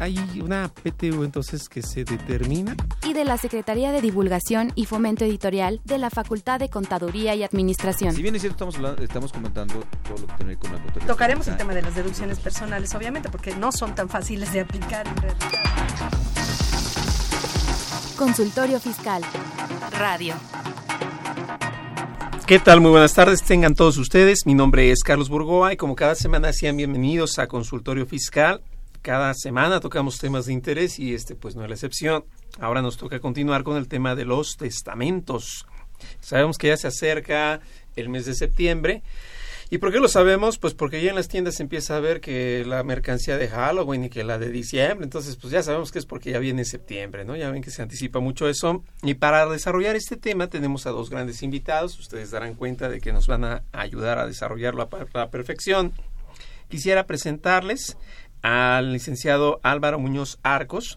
Hay una PTU entonces que se determina. y de la Secretaría de Divulgación y Fomento Editorial de la Facultad de Contaduría y Administración. Si bien es cierto, estamos, hablando- estamos comentando todo lo que tiene que ver con la contabilidad. Tocaremos el tema de las deducciones personales, obviamente, porque no son tan fáciles de aplicar en realidad. Consultorio Fiscal. Radio. ¿Qué tal? Muy buenas tardes, tengan todos ustedes. Mi nombre es Carlos Burgoa y como cada semana sean bienvenidos a Consultorio Fiscal. Cada semana tocamos temas de interés y este pues no es la excepción. Ahora nos toca continuar con el tema de los testamentos. Sabemos que ya se acerca el mes de septiembre. ¿Y por qué lo sabemos? Pues porque ya en las tiendas se empieza a ver que la mercancía de Halloween y que la de diciembre, entonces pues ya sabemos que es porque ya viene septiembre, ¿no? Ya ven que se anticipa mucho eso. Y para desarrollar este tema tenemos a dos grandes invitados, ustedes darán cuenta de que nos van a ayudar a desarrollarlo a la perfección. Quisiera presentarles al licenciado Álvaro Muñoz Arcos.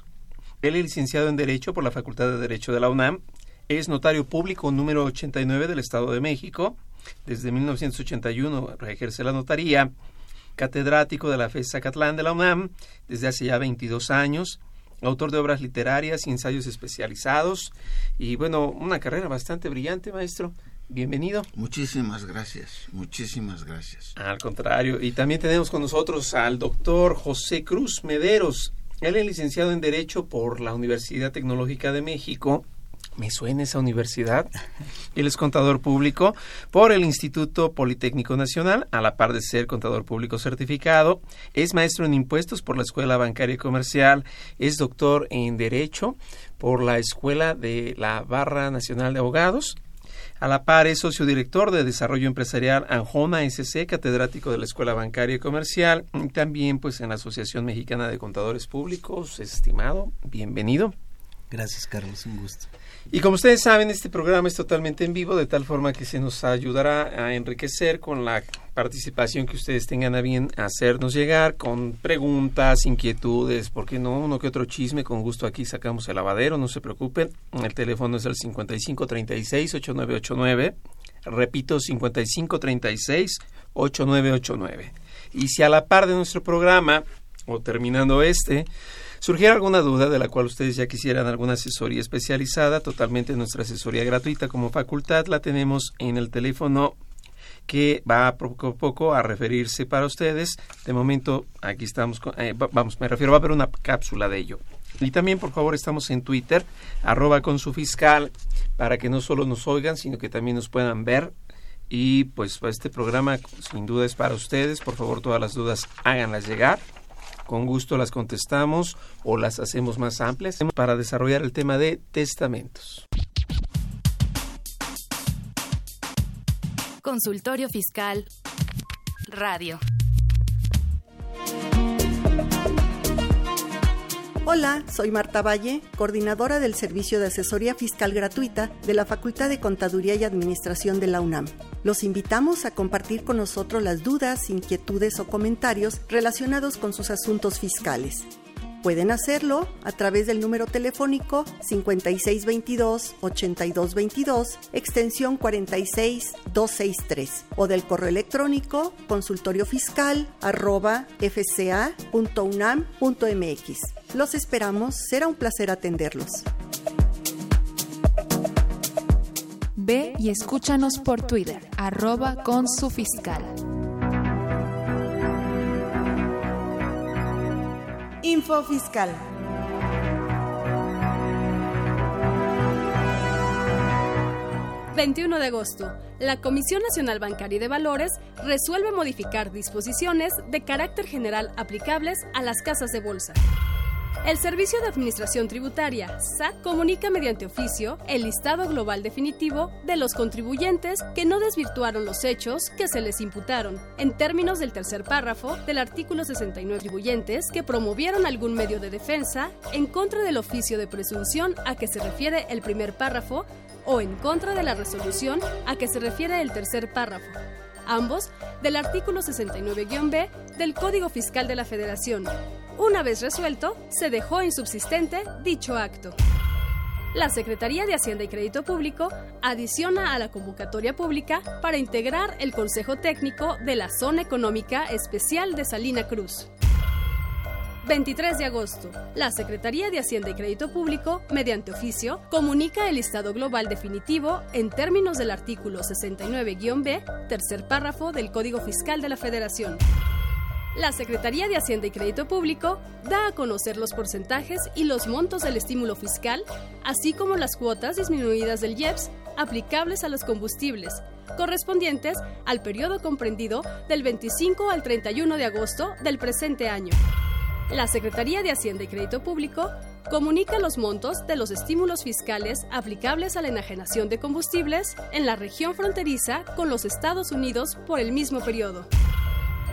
Él es licenciado en Derecho por la Facultad de Derecho de la UNAM. Es notario público número 89 del Estado de México. Desde 1981 ejerce la notaría. Catedrático de la FES Zacatlán de la UNAM desde hace ya 22 años. Autor de obras literarias y ensayos especializados. Y bueno, una carrera bastante brillante, maestro. Bienvenido. Muchísimas gracias, muchísimas gracias. Al contrario, y también tenemos con nosotros al doctor José Cruz Mederos. Él es licenciado en Derecho por la Universidad Tecnológica de México. Me suena esa universidad. Él es contador público por el Instituto Politécnico Nacional, a la par de ser contador público certificado. Es maestro en impuestos por la Escuela Bancaria y Comercial. Es doctor en Derecho por la Escuela de la Barra Nacional de Abogados. A la par es socio director de Desarrollo Empresarial Anjona SC, catedrático de la Escuela Bancaria y Comercial, y también pues en la Asociación Mexicana de Contadores Públicos. Estimado, bienvenido. Gracias, Carlos, un gusto. Y como ustedes saben, este programa es totalmente en vivo, de tal forma que se nos ayudará a enriquecer con la participación que ustedes tengan a bien hacernos llegar, con preguntas, inquietudes, ¿por qué no? Uno que otro chisme, con gusto aquí sacamos el lavadero, no se preocupen. El teléfono es el 5536-8989. Repito, 5536-8989. Y si a la par de nuestro programa, o terminando este, surgiera alguna duda de la cual ustedes ya quisieran alguna asesoría especializada, totalmente nuestra asesoría gratuita como facultad la tenemos en el teléfono que va poco a poco a referirse para ustedes. De momento, aquí estamos, con- eh, va- vamos, me refiero, va a haber una cápsula de ello. Y también, por favor, estamos en Twitter, arroba con su fiscal, para que no solo nos oigan, sino que también nos puedan ver. Y pues este programa sin duda es para ustedes. Por favor, todas las dudas háganlas llegar. Con gusto las contestamos o las hacemos más amplias para desarrollar el tema de testamentos. Consultorio Fiscal. Radio. Hola, soy Marta Valle, coordinadora del Servicio de Asesoría Fiscal Gratuita de la Facultad de Contaduría y Administración de la UNAM. Los invitamos a compartir con nosotros las dudas, inquietudes o comentarios relacionados con sus asuntos fiscales. Pueden hacerlo a través del número telefónico 5622-8222, extensión 46263, o del correo electrónico consultoriofiscal arroba fca.unam.mx. Los esperamos, será un placer atenderlos. Ve y escúchanos por Twitter, arroba con su fiscal. Info Fiscal. ...21 de agosto... ...la Comisión Nacional Bancaria y de Valores... ...resuelve modificar disposiciones... ...de carácter general aplicables... ...a las casas de bolsa. El Servicio de Administración Tributaria, SAT, comunica mediante oficio el listado global definitivo de los contribuyentes que no desvirtuaron los hechos que se les imputaron, en términos del tercer párrafo del artículo 69 contribuyentes que promovieron algún medio de defensa en contra del oficio de presunción a que se refiere el primer párrafo o en contra de la resolución a que se refiere el tercer párrafo ambos del artículo 69-B del Código Fiscal de la Federación, una vez resuelto, se dejó insubsistente dicho acto. La Secretaría de Hacienda y Crédito Público adiciona a la convocatoria pública para integrar el Consejo Técnico de la Zona Económica Especial de Salina Cruz. 23 de agosto. La Secretaría de Hacienda y Crédito Público, mediante oficio, comunica el listado global definitivo en términos del artículo 69-B, tercer párrafo del Código Fiscal de la Federación. La Secretaría de Hacienda y Crédito Público da a conocer los porcentajes y los montos del estímulo fiscal, así como las cuotas disminuidas del IEPS aplicables a los combustibles, correspondientes al periodo comprendido del 25 al 31 de agosto del presente año. La Secretaría de Hacienda y Crédito Público comunica los montos de los estímulos fiscales aplicables a la enajenación de combustibles en la región fronteriza con los Estados Unidos por el mismo periodo.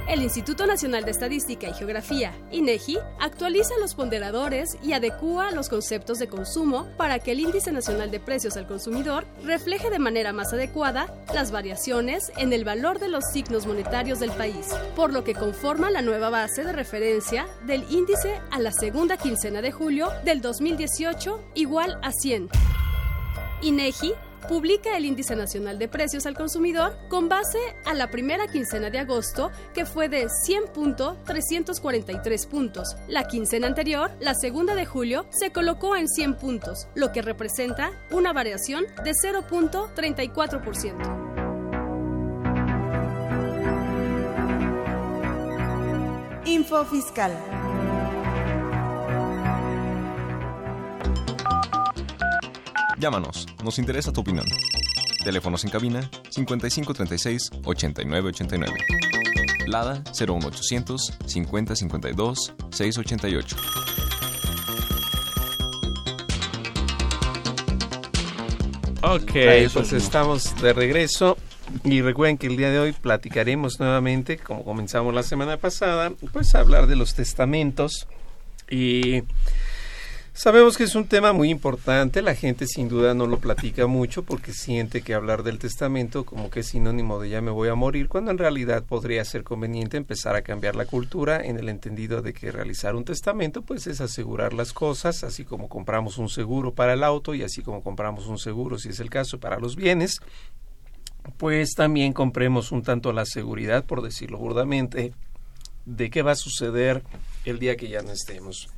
El Instituto Nacional de Estadística y Geografía, INEGI, actualiza los ponderadores y adecúa los conceptos de consumo para que el Índice Nacional de Precios al Consumidor refleje de manera más adecuada las variaciones en el valor de los signos monetarios del país, por lo que conforma la nueva base de referencia del índice a la segunda quincena de julio del 2018 igual a 100. INEGI publica el Índice Nacional de Precios al Consumidor con base a la primera quincena de agosto, que fue de 100.343 puntos. La quincena anterior, la segunda de julio, se colocó en 100 puntos, lo que representa una variación de 0.34%. Info Fiscal. Llámanos, nos interesa tu opinión. Teléfonos en cabina 5536 8989. Lada 01800 5052 688. Ok, pues estamos de regreso y recuerden que el día de hoy platicaremos nuevamente, como comenzamos la semana pasada, pues a hablar de los testamentos y Sabemos que es un tema muy importante, la gente sin duda no lo platica mucho porque siente que hablar del testamento como que es sinónimo de ya me voy a morir, cuando en realidad podría ser conveniente empezar a cambiar la cultura en el entendido de que realizar un testamento pues es asegurar las cosas, así como compramos un seguro para el auto y así como compramos un seguro si es el caso para los bienes, pues también compremos un tanto la seguridad, por decirlo burdamente, de qué va a suceder el día que ya no estemos.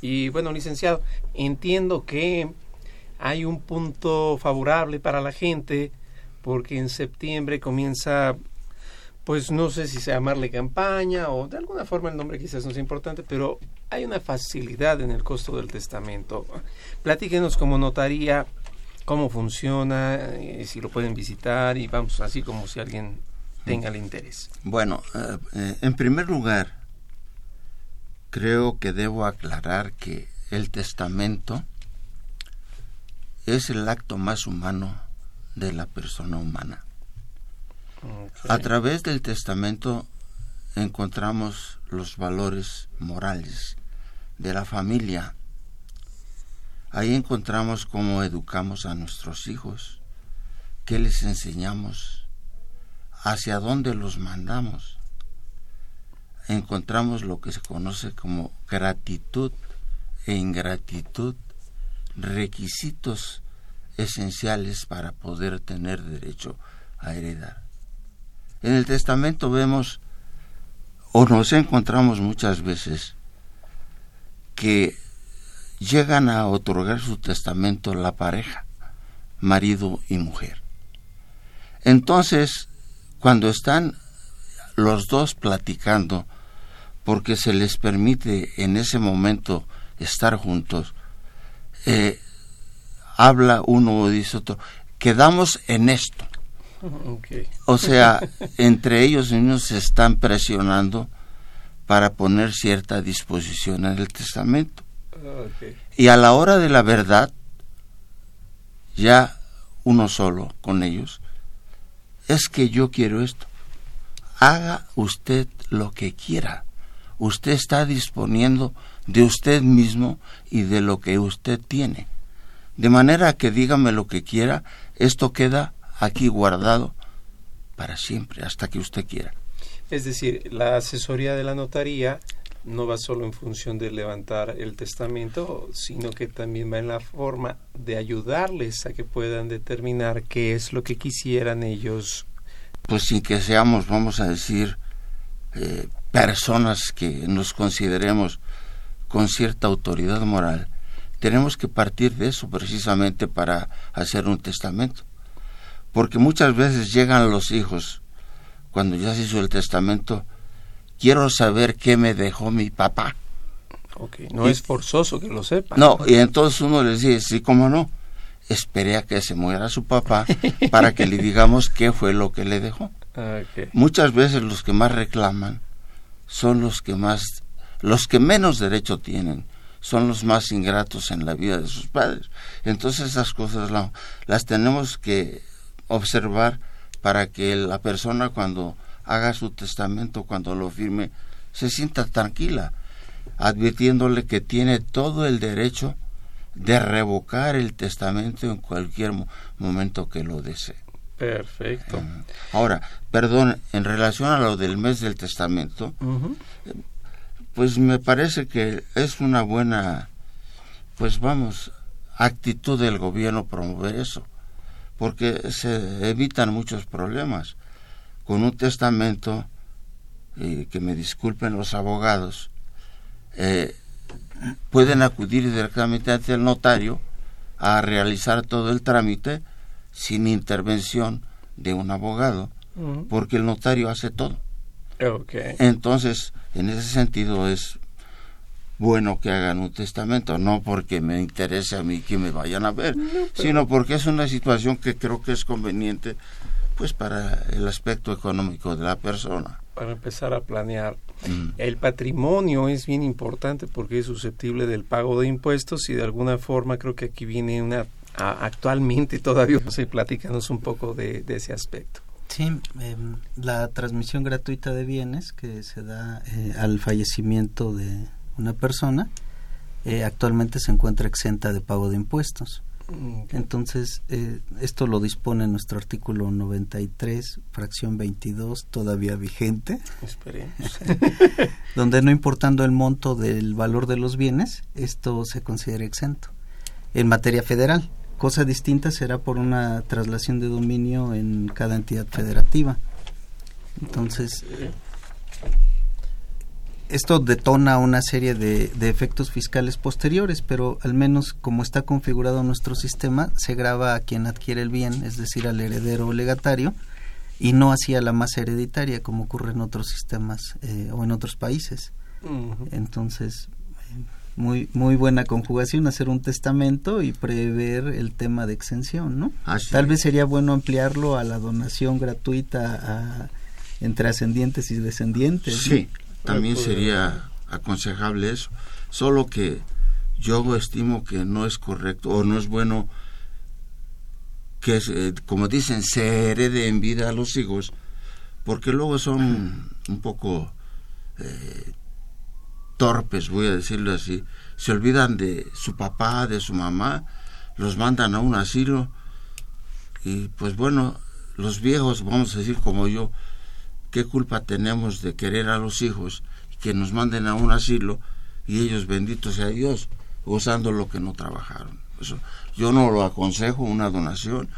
Y bueno, licenciado, entiendo que hay un punto favorable para la gente porque en septiembre comienza, pues no sé si se llamarle campaña o de alguna forma el nombre quizás no es importante, pero hay una facilidad en el costo del testamento. Platíquenos como notaría cómo funciona, eh, si lo pueden visitar y vamos así como si alguien tenga el interés. Bueno, eh, eh, en primer lugar, creo que debo aclarar que el testamento es el acto más humano de la persona humana. A través del testamento encontramos los valores morales de la familia. Ahí encontramos cómo educamos a nuestros hijos, qué les enseñamos, hacia dónde los mandamos encontramos lo que se conoce como gratitud e ingratitud, requisitos esenciales para poder tener derecho a heredar. En el testamento vemos o nos encontramos muchas veces que llegan a otorgar su testamento la pareja, marido y mujer. Entonces, cuando están los dos platicando, porque se les permite en ese momento estar juntos, eh, habla uno o dice otro, quedamos en esto. O sea, entre ellos mismos se están presionando para poner cierta disposición en el testamento. Y a la hora de la verdad, ya uno solo con ellos, es que yo quiero esto. Haga usted lo que quiera. Usted está disponiendo de usted mismo y de lo que usted tiene. De manera que dígame lo que quiera, esto queda aquí guardado para siempre, hasta que usted quiera. Es decir, la asesoría de la notaría no va solo en función de levantar el testamento, sino que también va en la forma de ayudarles a que puedan determinar qué es lo que quisieran ellos. Pues sin que seamos, vamos a decir, eh, personas que nos consideremos con cierta autoridad moral, tenemos que partir de eso precisamente para hacer un testamento. Porque muchas veces llegan los hijos, cuando ya se hizo el testamento, quiero saber qué me dejó mi papá. Okay. No es forzoso que lo sepa. No, y entonces uno les dice, sí, cómo no. Esperé a que se muera su papá para que le digamos qué fue lo que le dejó. Muchas veces los que más reclaman son los que más, los que menos derecho tienen, son los más ingratos en la vida de sus padres. Entonces esas cosas las tenemos que observar para que la persona cuando haga su testamento, cuando lo firme, se sienta tranquila, advirtiéndole que tiene todo el derecho de revocar el testamento en cualquier momento que lo desee. Perfecto. ahora, perdón, en relación a lo del mes del testamento, pues me parece que es una buena, pues vamos, actitud del gobierno promover eso, porque se evitan muchos problemas. Con un testamento, y que me disculpen los abogados, eh, pueden acudir directamente ante el notario a realizar todo el trámite sin intervención de un abogado, porque el notario hace todo. Entonces, en ese sentido es bueno que hagan un testamento, no porque me interese a mí que me vayan a ver, sino porque es una situación que creo que es conveniente pues para el aspecto económico de la persona. Para empezar a planear. Mm. El patrimonio es bien importante porque es susceptible del pago de impuestos y de alguna forma creo que aquí viene una actualmente todavía. No sé, platícanos un poco de, ese aspecto. Sí, em, la transmisión gratuita de bienes que se da eh, al fallecimiento de una persona eh, actualmente se encuentra exenta de pago de impuestos. Mm, Entonces, eh, esto lo dispone nuestro artículo 93, fracción 22, todavía vigente, donde no importando el monto del valor de los bienes, esto se considera exento. En materia federal, Cosa distinta será por una traslación de dominio en cada entidad federativa. Entonces, esto detona una serie de, efectos fiscales posteriores, pero al menos como está configurado nuestro sistema, se graba a quien adquiere el bien, es decir, al heredero o legatario, y no hacia la masa hereditaria, como ocurre en otros sistemas eh, o en otros países. Entonces, muy muy buena conjugación hacer un testamento y prever el tema de exención no tal vez sería bueno ampliarlo a la donación gratuita entre ascendientes y descendientes sí también sería aconsejable eso. Solo que yo estimo que no es correcto o no es bueno que eh, como dicen se herede en vida a los hijos porque luego son un poco eh, torpes, voy a decirlo así, se olvidan de su papá, de su mamá, los mandan a un asilo y pues bueno, los viejos, vamos a decir como yo, ¿qué culpa tenemos de querer a los hijos que nos manden a un asilo y ellos, benditos sea Dios, gozando lo que no trabajaron? Yo no lo aconsejo, una donación,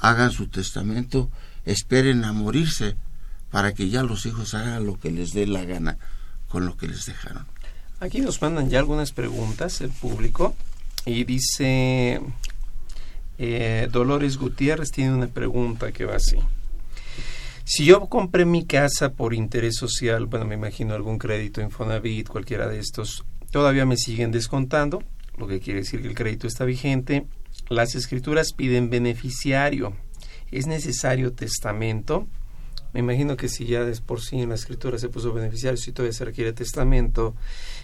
hagan su testamento, esperen a morirse para que ya los hijos hagan lo que les dé la gana con lo que les dejaron. Aquí nos mandan ya algunas preguntas el público y dice eh, Dolores Gutiérrez tiene una pregunta que va así. Si yo compré mi casa por interés social, bueno, me imagino algún crédito Infonavit, cualquiera de estos, todavía me siguen descontando, lo que quiere decir que el crédito está vigente. Las escrituras piden beneficiario. ¿Es necesario testamento? Me imagino que si ya es por sí en la escritura se puso beneficiario, si todavía se requiere testamento.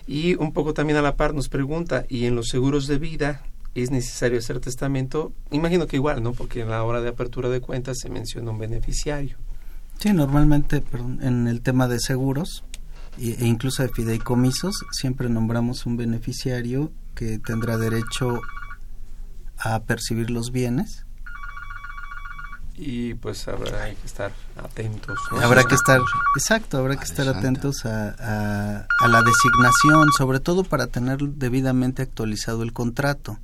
Y un poco también a la par nos pregunta, ¿y en los seguros de vida es necesario hacer testamento? Imagino que igual, ¿no? Porque en la hora de apertura de cuentas se menciona un beneficiario. Sí, normalmente en el tema de seguros e incluso de fideicomisos siempre nombramos un beneficiario que tendrá derecho a percibir los bienes y pues habrá que estar atentos. Habrá que estar, exacto, habrá que estar atentos a, a, la designación, sobre todo para tener debidamente actualizado el contrato.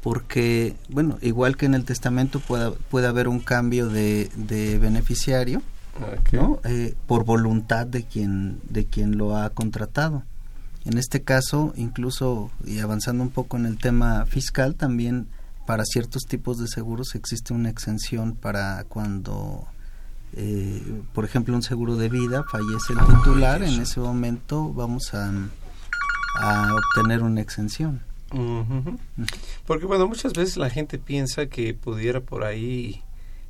Porque, bueno, igual que en el testamento puede, puede haber un cambio de, de beneficiario, ¿no? Eh, por voluntad de quien, de quien lo ha contratado. En este caso, incluso, y avanzando un poco en el tema fiscal, también para ciertos tipos de seguros existe una exención para cuando, eh, por ejemplo, un seguro de vida fallece el titular, en ese momento vamos a, a obtener una exención. Porque bueno, muchas veces la gente piensa que pudiera por ahí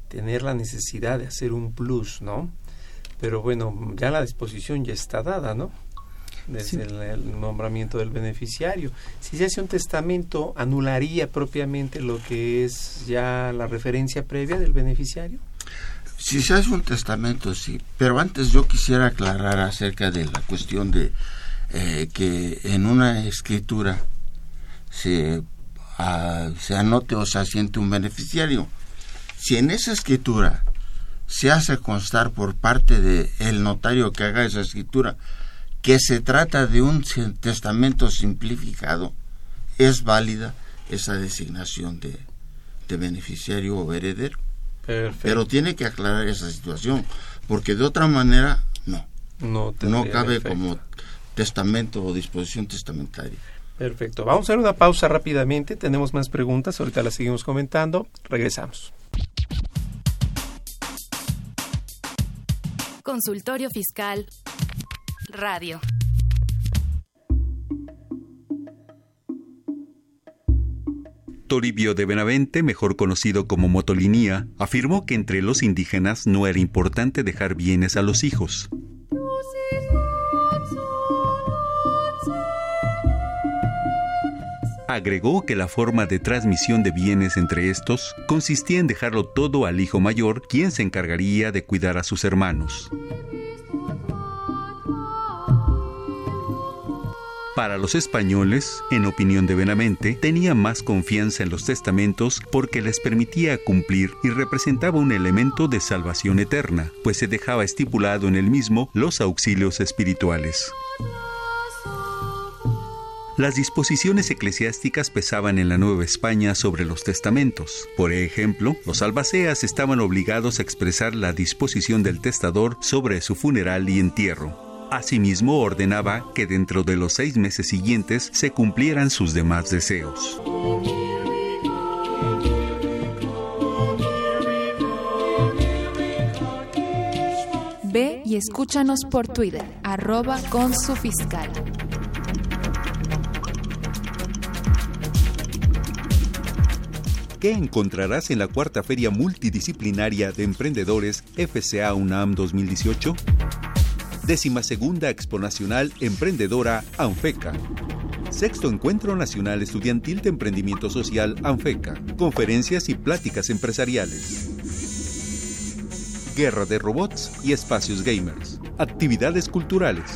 tener la necesidad de hacer un plus, ¿no? Pero bueno, ya la disposición ya está dada, ¿no? Desde el, nombramiento del beneficiario. Si se hace un testamento, ¿anularía propiamente lo que es ya la referencia previa del beneficiario? Si se hace un testamento, sí. Pero antes yo quisiera aclarar acerca de la cuestión de eh, que en una escritura se, ah, se anote o se asiente un beneficiario. Si en esa escritura se hace constar por parte del el notario que haga esa escritura que se trata de un testamento simplificado, es válida esa designación de, beneficiario o heredero. Pero tiene que aclarar esa situación, porque de otra manera no. No, no cabe como testamento o disposición testamentaria. Perfecto. Vamos a hacer una pausa rápidamente. Tenemos más preguntas. Ahorita las seguimos comentando. Regresamos. Consultorio Fiscal Radio. Toribio de Benavente, mejor conocido como Motolinía, afirmó que entre los indígenas no era importante dejar bienes a los hijos. Agregó que la forma de transmisión de bienes entre estos consistía en dejarlo todo al hijo mayor, quien se encargaría de cuidar a sus hermanos. Para los españoles, en opinión de Benavente, tenía más confianza en los testamentos porque les permitía cumplir y representaba un elemento de salvación eterna, pues se dejaba estipulado en el mismo los auxilios espirituales. Las disposiciones eclesiásticas pesaban en la Nueva España sobre los testamentos. Por ejemplo, los albaceas estaban obligados a expresar la disposición del testador sobre su funeral y entierro. Asimismo, ordenaba que dentro de los seis meses siguientes se cumplieran sus demás deseos. Ve y escúchanos por Twitter, arroba con su fiscal. ¿Qué encontrarás en la cuarta Feria Multidisciplinaria de Emprendedores FCA UNAM 2018? Décima segunda Expo Nacional Emprendedora ANFECA. Sexto Encuentro Nacional Estudiantil de Emprendimiento Social ANFECA. Conferencias y pláticas empresariales. Guerra de robots y espacios gamers. Actividades culturales.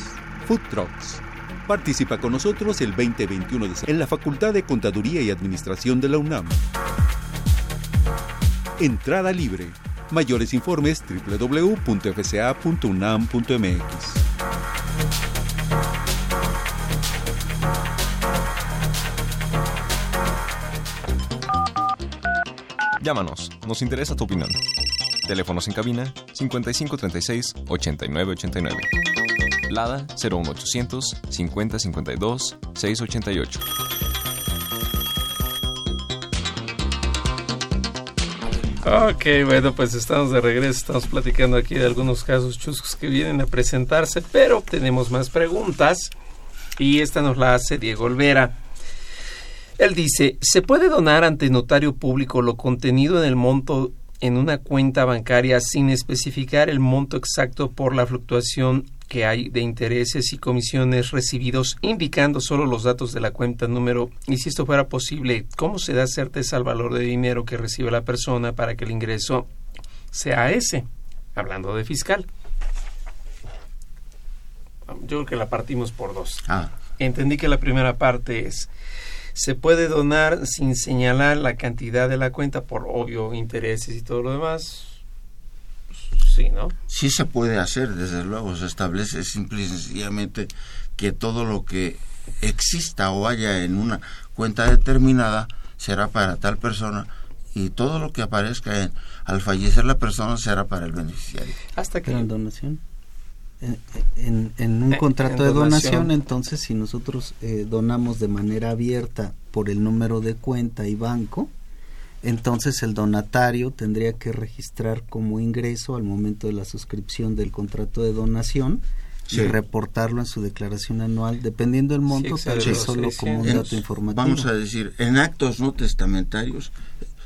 Food trucks. Participa con nosotros el 2021 de en la Facultad de Contaduría y Administración de la UNAM. Entrada libre. Mayores informes www.fca.unam.mx. Llámanos, nos interesa tu opinión. Teléfonos en cabina 5536 8989. Lada 01800 5052 688. Ok, bueno, pues estamos de regreso, estamos platicando aquí de algunos casos chuscos que vienen a presentarse, pero tenemos más preguntas y esta nos la hace Diego Olvera. Él dice, ¿se puede donar ante notario público lo contenido en el monto en una cuenta bancaria sin especificar el monto exacto por la fluctuación que hay de intereses y comisiones recibidos, indicando solo los datos de la cuenta número. Y si esto fuera posible, ¿cómo se da certeza al valor de dinero que recibe la persona para que el ingreso sea ese? Hablando de fiscal. Yo creo que la partimos por dos. Ah. Entendí que la primera parte es se puede donar sin señalar la cantidad de la cuenta por obvio intereses y todo lo demás. Sí, ¿no? Sí se puede hacer, desde luego, se establece simple y sencillamente que todo lo que exista o haya en una cuenta determinada será para tal persona y todo lo que aparezca en, al fallecer la persona será para el beneficiario. Hasta que en donación. En, en, un Eh, contrato en de donación, donación. entonces si nosotros eh, donamos de manera abierta por el número de cuenta y banco, entonces el donatario tendría que registrar como ingreso al momento de la suscripción del contrato de donación Sí. y reportarlo en su declaración anual, dependiendo del monto, excede tal vez solo como un 600. dato informativo. Vamos a decir, en actos no testamentarios,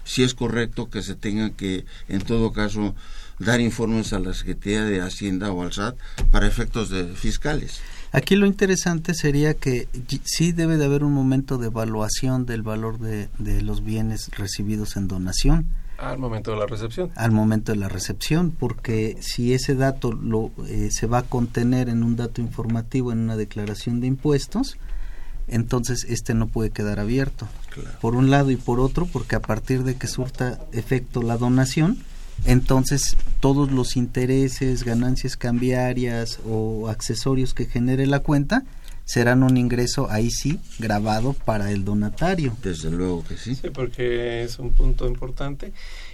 sí es correcto que se tenga que, en todo caso, dar informes a la Secretaría de Hacienda o al SAT para efectos de fiscales. Aquí lo interesante sería que sí debe de haber un momento de evaluación del valor de, de los bienes recibidos en donación al momento de la recepción. al momento de la recepción, porque si ese dato lo, eh, se va a contener en un dato informativo, en una declaración de impuestos, entonces este no puede quedar abierto. Por un lado y por otro, porque a partir de que surta efecto la donación, entonces todos los intereses, ganancias cambiarias o accesorios que genere la cuenta serán un ingreso ahí sí grabado para el donatario. Desde luego que sí. Sí, porque es un punto importante.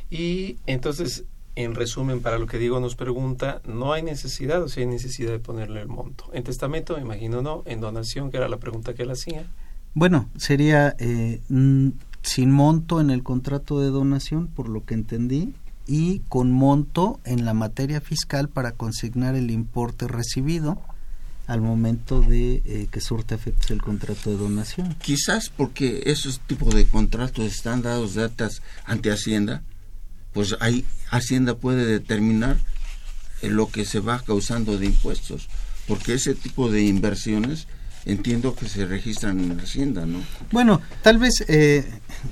Y entonces, en resumen, para lo que Diego nos pregunta, no hay necesidad o si hay necesidad de ponerle el monto. En testamento, me imagino no. En donación, que era la pregunta que él hacía. Bueno, sería eh, sin monto en el contrato de donación, por lo que entendí, y con monto en la materia fiscal para consignar el importe recibido al momento de eh, que surta efectos el contrato de donación. Quizás porque esos tipos de contratos están dados de ante Hacienda, pues ahí Hacienda puede determinar eh, lo que se va causando de impuestos, porque ese tipo de inversiones entiendo que se registran en Hacienda, ¿no? Bueno, tal vez eh,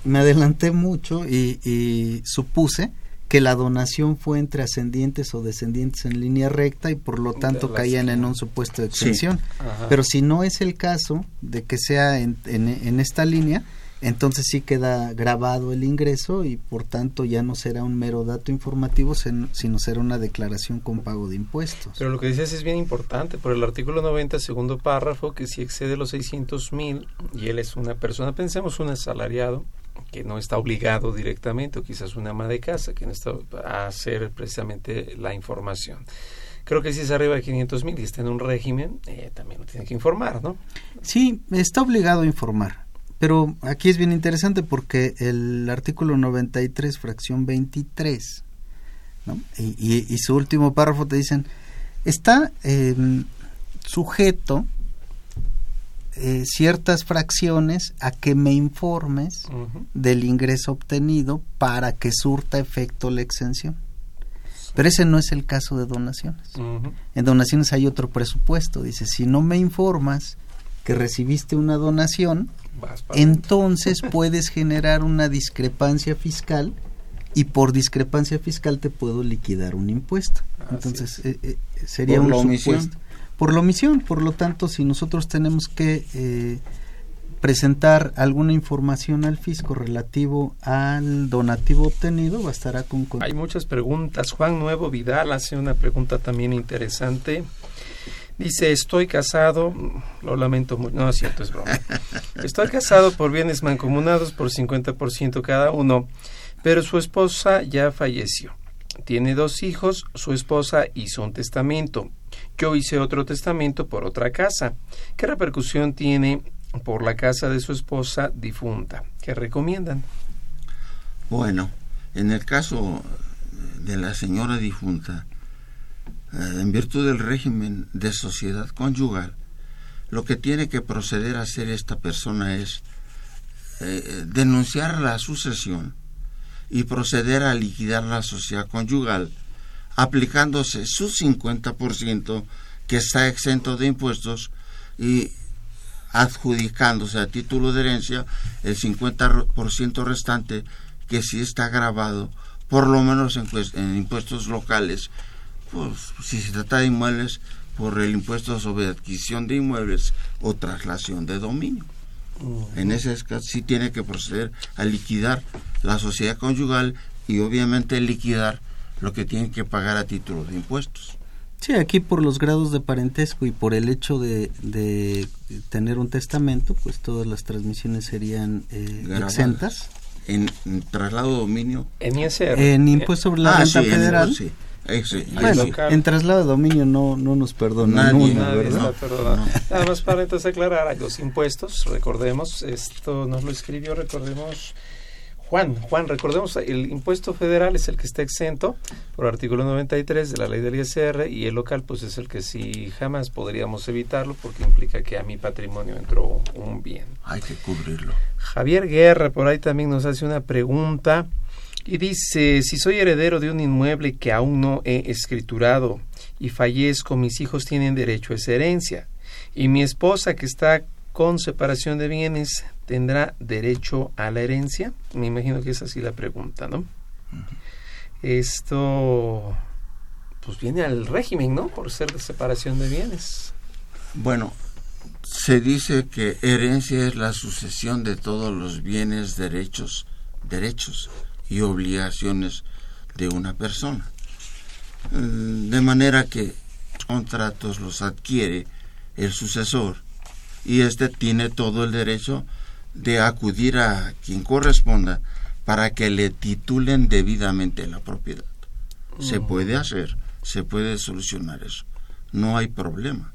me adelanté mucho y, y supuse que la donación fue entre ascendientes o descendientes en línea recta y por lo tanto la caían en un supuesto de exención. Pero si no es el caso de que sea en, en- en esta línea, entonces sí queda grabado el ingreso y por tanto ya no será un mero dato informativo, sen- sino será una declaración con pago de impuestos. Pero lo que dices es bien importante, por el artículo 90, segundo párrafo, que si excede los 600 mil y él es una persona, pensemos un asalariado que no está obligado directamente, o quizás una ama de casa que no está a hacer precisamente la información. Creo que si es arriba de 500 mil y está en un régimen, eh, también lo tiene que informar, ¿no? Sí, está obligado a informar. Pero aquí es bien interesante porque el artículo 93, fracción 23, ¿no? y, y- y su último párrafo te dicen, está eh, sujeto eh, ciertas fracciones a que me informes del ingreso obtenido para que surta efecto la exención. Pero ese no es el caso de donaciones. En donaciones hay otro presupuesto. Dice, si no me informas que recibiste una donación, entonces puedes generar una discrepancia fiscal y por discrepancia fiscal te puedo liquidar un impuesto. Así Entonces eh, eh, sería Por un la omisión. Por la omisión, por lo tanto, si nosotros tenemos que eh, presentar alguna información al fisco relativo al donativo obtenido, bastará con... con- Hay muchas preguntas. Juan Nuevo Vidal hace una pregunta también interesante. Dice, estoy casado, lo lamento mucho, no es cierto, es broma. Estoy casado por bienes mancomunados por 50% cada uno, pero su esposa ya falleció. Tiene dos hijos, su esposa hizo un testamento. Yo hice otro testamento por otra casa. ¿Qué repercusión tiene por la casa de su esposa difunta? ¿Qué recomiendan? Bueno, en el caso de la señora difunta, eh, en virtud del régimen de sociedad conyugal, lo que tiene que proceder a hacer esta persona es eh, denunciar la sucesión y proceder a liquidar la sociedad conyugal, aplicándose su 50% que está exento de impuestos y adjudicándose a título de herencia el 50% restante que si está grabado por lo menos en, en, impuestos locales, pues si se trata de inmuebles, por el impuesto sobre adquisición de inmuebles o traslación de dominio. En ese caso sí tiene que proceder a liquidar la sociedad conyugal y obviamente liquidar lo que tiene que pagar a título de impuestos. Sí, aquí por los grados de parentesco y por el hecho de, de tener un testamento, pues todas las transmisiones serían eh, exentas. En, traslado de dominio. En ISR. En impuesto sobre la Ah, renta sí, en federal. impuesto, sí. Sí, bueno, en traslado de dominio no, no nos perdona Nadie, uno, Nadie perdonado. Nada más para entonces aclarar los impuestos, recordemos, esto nos lo escribió, recordemos, Juan, Juan, recordemos, el impuesto federal es el que está exento por artículo 93 de la ley del ISR y el local pues es el que sí jamás podríamos evitarlo porque implica que a mi patrimonio entró un bien. Hay que cubrirlo. Javier Guerra por ahí también nos hace una pregunta y dice, si soy heredero de un inmueble que aún no he escriturado y fallezco, mis hijos tienen derecho a esa herencia y mi esposa que está con separación de bienes tendrá derecho a la herencia. Me imagino que es así la pregunta, ¿no? Esto pues viene al régimen, ¿no? Por ser de separación de bienes. Bueno, se dice que herencia es la sucesión de todos los bienes, derechos, derechos y obligaciones de una persona. Mm, De manera que contratos los adquiere el sucesor y éste tiene todo el derecho de acudir a quien corresponda para que le titulen debidamente la propiedad. Se Mm. puede hacer, se puede solucionar eso. No hay problema.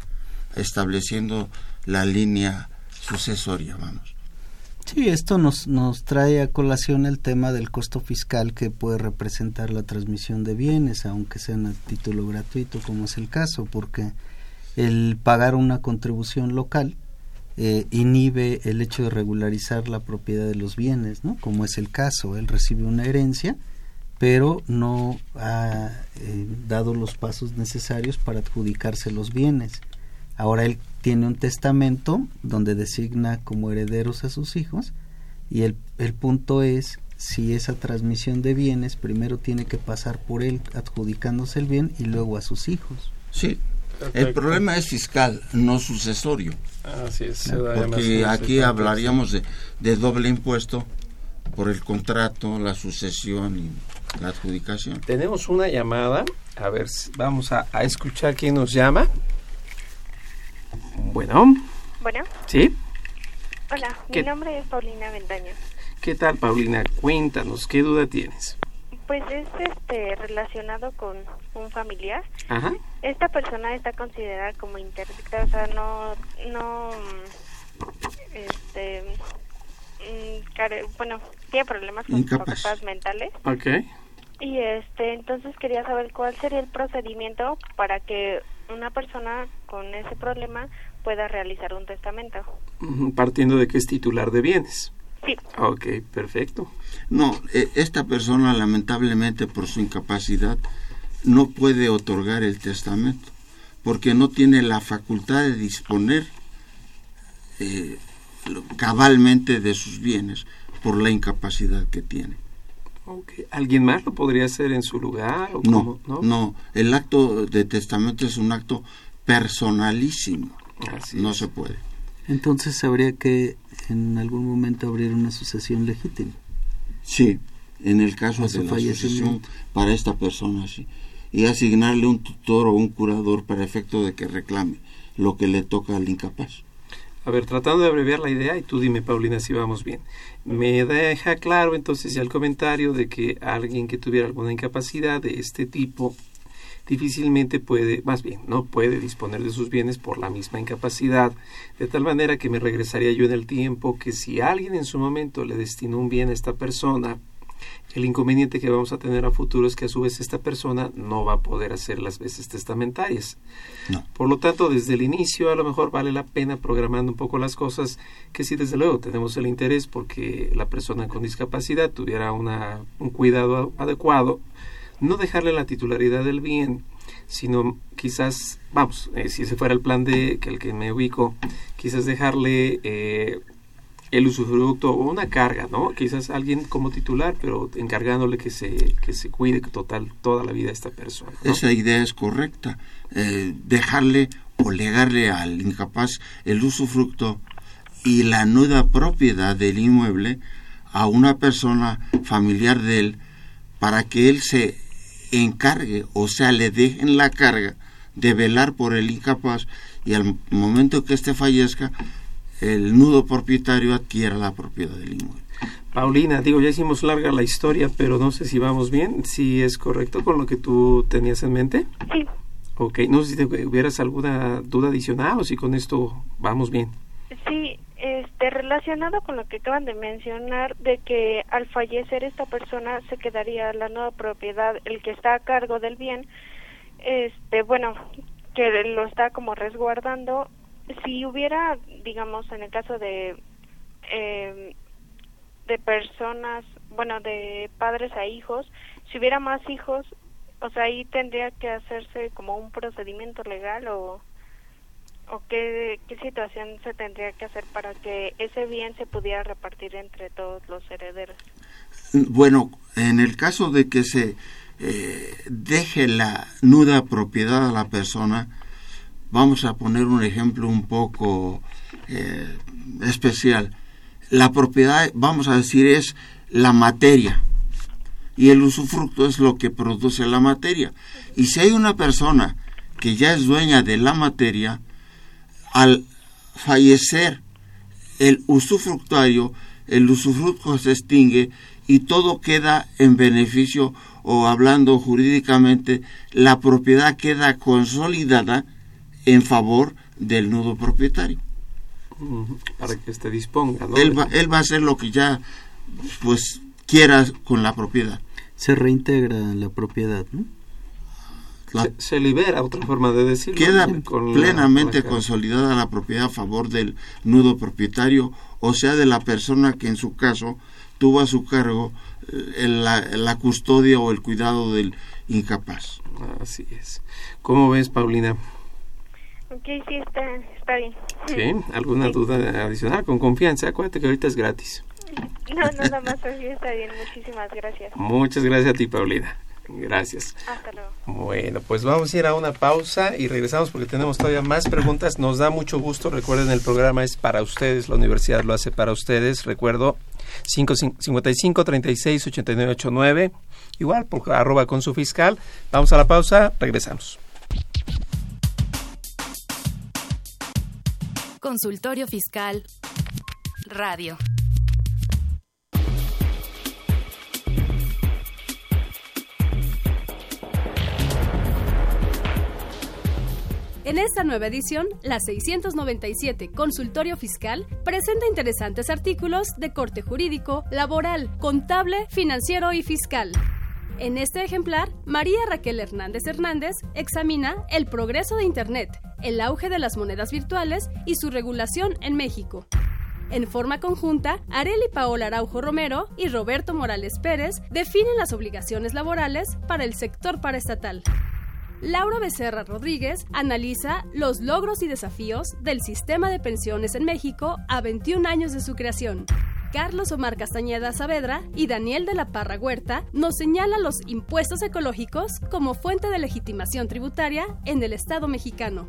Estableciendo la línea sucesoria, vamos. Sí, esto nos, nos trae a colación el tema del costo fiscal que puede representar la transmisión de bienes, aunque sean a título gratuito, como es el caso, porque el pagar una contribución local eh, inhibe el hecho de regularizar la propiedad de los bienes, ¿no? Como es el caso, él recibe una herencia, pero no ha eh, dado los pasos necesarios para adjudicarse los bienes. Ahora él tiene un testamento donde designa como herederos a sus hijos y el, el punto es si esa transmisión de bienes primero tiene que pasar por él adjudicándose el bien y luego a sus hijos. Sí, el problema es fiscal, no sucesorio. Así es. Porque aquí hablaríamos de, de doble impuesto por el contrato, la sucesión y la adjudicación. Tenemos una llamada. A ver, vamos a, a escuchar quién nos llama. Bueno, Bueno, ¿sí? hola, ¿Qué? mi nombre es Paulina Ventaño. ¿Qué tal, Paulina? Cuéntanos, ¿qué duda tienes? Pues es este relacionado con un familiar. Ajá. Esta persona está considerada como interdicta, o sea, no, no, este, mm, bueno, tiene problemas con sus facultades mentales. Y este, entonces quería saber cuál sería el procedimiento para que una persona con ese problema pueda realizar un testamento. Partiendo de que es titular de bienes. Sí. Ok, perfecto. No, eh, esta persona lamentablemente por su incapacidad no puede otorgar el testamento porque no tiene la facultad de disponer eh, cabalmente de sus bienes por la incapacidad que tiene. Ok. ¿Alguien más lo podría hacer en su lugar? ¿o No, cómo? no, el acto de testamento es un acto personalísimo. Así no se puede. Entonces habría que en algún momento abrir una sucesión legítima. Sí, en el caso de la sucesión fallecimiento. para esta persona, sí. Y asignarle un tutor o un curador para efecto de que reclame lo que le toca al incapaz. A ver, tratando de abreviar la idea, y tú dime, Paulina, si vamos bien. Me deja claro entonces ya el comentario de que alguien que tuviera alguna incapacidad de este tipo difícilmente puede, más bien, no puede disponer de sus bienes por la misma incapacidad, de tal manera que me regresaría yo en el tiempo que si alguien en su momento le destinó un bien a esta persona El inconveniente que vamos a tener a futuro es que a su vez esta persona no va a poder hacer las veces testamentarias. Por lo tanto, desde el inicio a lo mejor vale la pena programando un poco las cosas que sí, desde luego, tenemos el interés porque la persona con discapacidad tuviera una, un cuidado adecuado, no dejarle la titularidad del bien, sino quizás, vamos, eh, si ese fuera el plan de que el que me ubico, quizás dejarle eh, el usufructo o una carga, ¿no? Quizás alguien como titular, pero encargándole que se, que se cuide total toda la vida a esta persona. Esa idea es correcta. Eh, dejarle o legarle al incapaz el usufructo y la nuda propiedad del inmueble a una persona familiar de él para que él se encargue, o sea, le dejen la carga de velar por el incapaz y al momento que éste fallezca, el nudo propietario adquiera la propiedad del inmueble. Paulina, digo, ya hicimos larga la historia, pero no sé si vamos bien, si es correcto con lo que tú tenías en mente. Sí. Ok, no sé si hubieras alguna duda adicional o si con esto vamos bien. Sí, este, relacionado con lo que acaban de mencionar, de que al fallecer esta persona se quedaría la nueva propiedad, el que está a cargo del bien, este, bueno, que lo está como resguardando, si hubiera, digamos, en el caso de eh, de personas, bueno, de padres a hijos, si hubiera más hijos, o sea, ahí tendría que hacerse como un procedimiento legal o o qué, qué situación se tendría que hacer para que ese bien se pudiera repartir entre todos los herederos. Bueno, en el caso de que se eh, deje la nuda propiedad a la persona, Vamos a poner un ejemplo un poco eh, especial. La propiedad, vamos a decir, es la materia y el usufructo es lo que produce la materia. Y si hay una persona que ya es dueña de la materia, al fallecer el usufructario, el usufructo se extingue y todo queda en beneficio o hablando jurídicamente, la propiedad queda consolidada en favor del nudo propietario. Para que este disponga, Él va, él va a hacer lo que ya pues quiera con la propiedad. Se reintegra la propiedad, ¿no? Se, libera, otra forma de decirlo. Queda plenamente consolidada la propiedad a favor del nudo propietario, o sea, de la persona que en su caso tuvo a su cargo eh, la, la custodia o el cuidado del incapaz. Así es. ¿Cómo ves, Paulina? Ok, sí, está, está bien. ¿Sí? ¿Alguna duda adicional? Con confianza, acuérdate que ahorita es gratis. No, nada más así está bien. Muchísimas gracias. Muchas gracias a ti, Paulina. Gracias. Hasta luego. Bueno, pues vamos a ir a una pausa y regresamos porque tenemos todavía más preguntas. Nos da mucho gusto. Recuerden, el programa es para ustedes. La universidad lo hace para ustedes. Recuerdo, 55 36 89 89. Igual, por arroba con su fiscal. Vamos a la pausa. Regresamos. Consultorio Fiscal Radio. En esta nueva edición, la 697 Consultorio Fiscal presenta interesantes artículos de corte jurídico, laboral, contable, financiero y fiscal. En este ejemplar, María Raquel Hernández Hernández examina el progreso de Internet, el auge de las monedas virtuales y su regulación en México. En forma conjunta, Areli Paola Araujo Romero y Roberto Morales Pérez definen las obligaciones laborales para el sector paraestatal. Laura Becerra Rodríguez analiza los logros y desafíos del sistema de pensiones en México a 21 años de su creación. Carlos Omar Castañeda Saavedra y Daniel de la Parra Huerta nos señalan los impuestos ecológicos como fuente de legitimación tributaria en el Estado mexicano.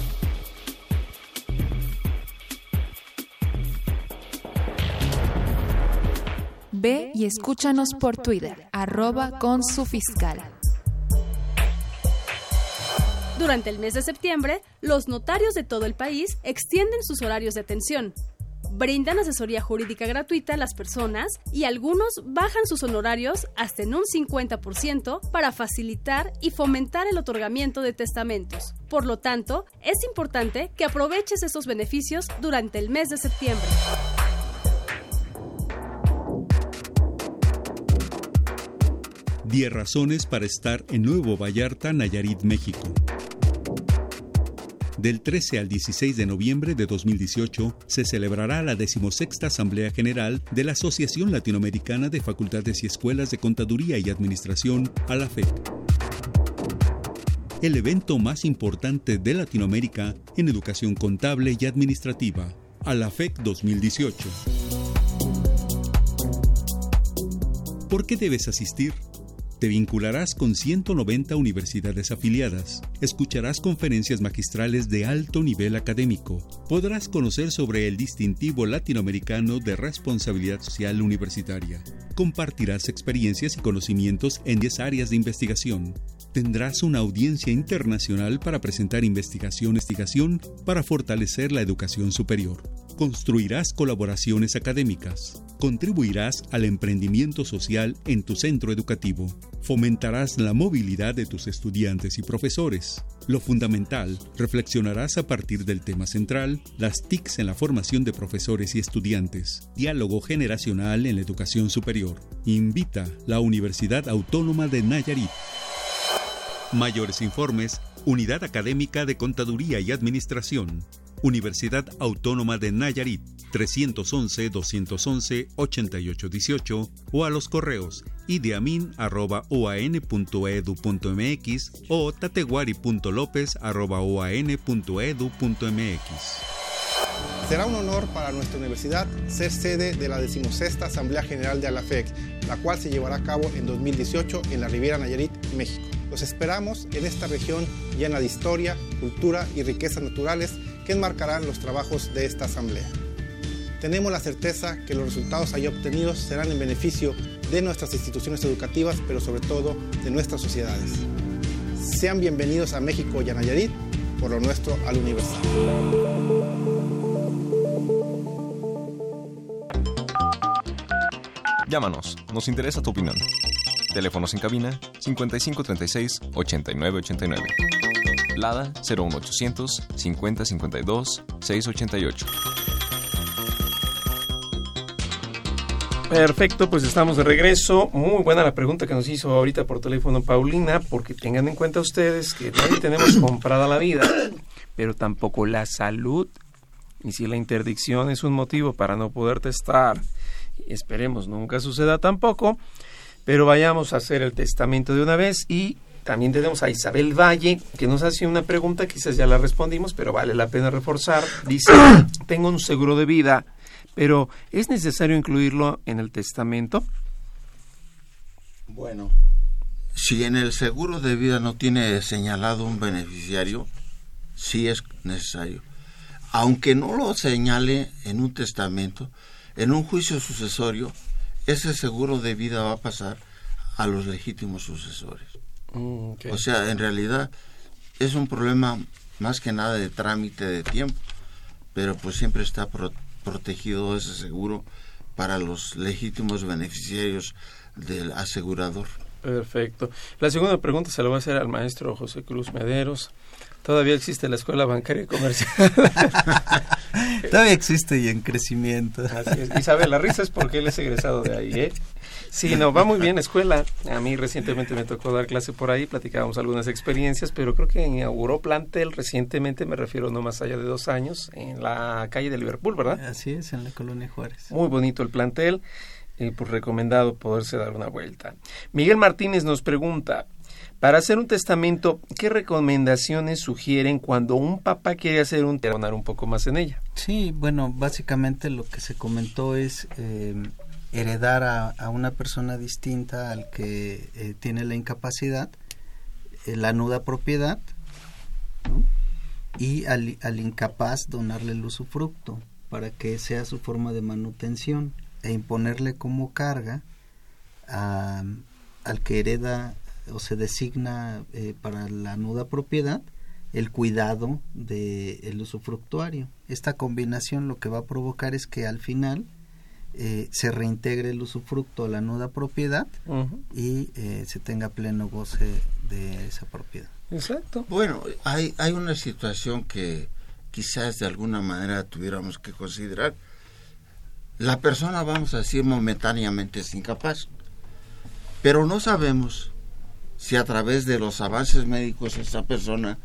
Ve y escúchanos por Twitter, arroba con su fiscal. Durante el mes de septiembre, los notarios de todo el país extienden sus horarios de atención. Brindan asesoría jurídica gratuita a las personas y algunos bajan sus honorarios hasta en un 50% para facilitar y fomentar el otorgamiento de testamentos. Por lo tanto, es importante que aproveches esos beneficios durante el mes de septiembre. 10 razones para estar en Nuevo Vallarta, Nayarit, México. Del 13 al 16 de noviembre de 2018 se celebrará la decimosexta Asamblea General de la Asociación Latinoamericana de Facultades y Escuelas de Contaduría y Administración, ALAFEC. El evento más importante de Latinoamérica en educación contable y administrativa, ALAFEC 2018. ¿Por qué debes asistir? Te vincularás con 190 universidades afiliadas, escucharás conferencias magistrales de alto nivel académico, podrás conocer sobre el distintivo latinoamericano de responsabilidad social universitaria, compartirás experiencias y conocimientos en 10 áreas de investigación, tendrás una audiencia internacional para presentar investigación, investigación para fortalecer la educación superior. Construirás colaboraciones académicas. Contribuirás al emprendimiento social en tu centro educativo. Fomentarás la movilidad de tus estudiantes y profesores. Lo fundamental, reflexionarás a partir del tema central, las TICs en la formación de profesores y estudiantes, diálogo generacional en la educación superior. Invita la Universidad Autónoma de Nayarit. Mayores informes, Unidad Académica de Contaduría y Administración, Universidad Autónoma de Nayarit, 311-211-8818 o a los correos ideamin.oan.edu.mx o tateguari.lopez.oan.edu.mx. Será un honor para nuestra universidad ser sede de la decimosexta Asamblea General de ALAFEC, la cual se llevará a cabo en 2018 en la Riviera Nayarit, México. Los esperamos en esta región llena de historia, cultura y riquezas naturales que enmarcarán los trabajos de esta asamblea. Tenemos la certeza que los resultados ahí obtenidos serán en beneficio de nuestras instituciones educativas, pero sobre todo de nuestras sociedades. Sean bienvenidos a México y a Nayarit, por lo nuestro al universal. Llámanos, nos interesa tu opinión. Teléfonos en cabina 5536 8989. Lada 01800 5052 688. Perfecto, pues estamos de regreso. Muy buena la pregunta que nos hizo ahorita por teléfono Paulina, porque tengan en cuenta ustedes que nadie tenemos comprada la vida, pero tampoco la salud. Y si la interdicción es un motivo para no poder testar, esperemos nunca suceda tampoco, pero vayamos a hacer el testamento de una vez y también tenemos a Isabel Valle, que nos hace una pregunta, quizás ya la respondimos, pero vale la pena reforzar. Dice, tengo un seguro de vida, pero ¿es necesario incluirlo en el testamento? Bueno, si en el seguro de vida no tiene señalado un beneficiario, sí es necesario. Aunque no lo señale en un testamento, en un juicio sucesorio, ese seguro de vida va a pasar a los legítimos sucesores. Mm, O sea, en realidad es un problema más que nada de trámite de tiempo, pero pues siempre está pro- protegido ese seguro para los legítimos beneficiarios del asegurador. Perfecto. La segunda pregunta se la voy a hacer al maestro José Cruz Mederos. ¿Todavía existe la Escuela Bancaria y Comercial? Todavía existe y en crecimiento. Así es. Isabel, la risa es porque él es egresado de ahí, ¿eh? Sí, no, va muy bien la escuela. A mí recientemente me tocó dar clase por ahí, platicábamos algunas experiencias, pero creo que inauguró plantel recientemente, me refiero no más allá de dos años, en la calle de Liverpool, ¿verdad? Así es, en la colonia Juárez. Muy bonito el plantel, y pues recomendado poderse dar una vuelta. Miguel Martínez nos pregunta, para hacer un testamento, ¿qué recomendaciones sugieren cuando un papá quiere hacer un donar un poco más en ella? Sí, bueno, básicamente lo que se comentó es eh, heredar a, una persona distinta al que eh, tiene la incapacidad, eh, la nuda propiedad, y al, incapaz donarle el usufructo para que sea su forma de manutención e imponerle como carga a- al que hereda o se designa eh, para la nuda propiedad el cuidado del usufructuario. Esta combinación lo que va a provocar es que al final eh, se reintegre el usufructo a la nuda propiedad y eh, se tenga pleno goce de esa propiedad. Exacto. Bueno, hay, hay una situación que quizás de alguna manera tuviéramos que considerar. La persona, vamos a decir, momentáneamente es incapaz, pero no sabemos si a través de los avances médicos esa persona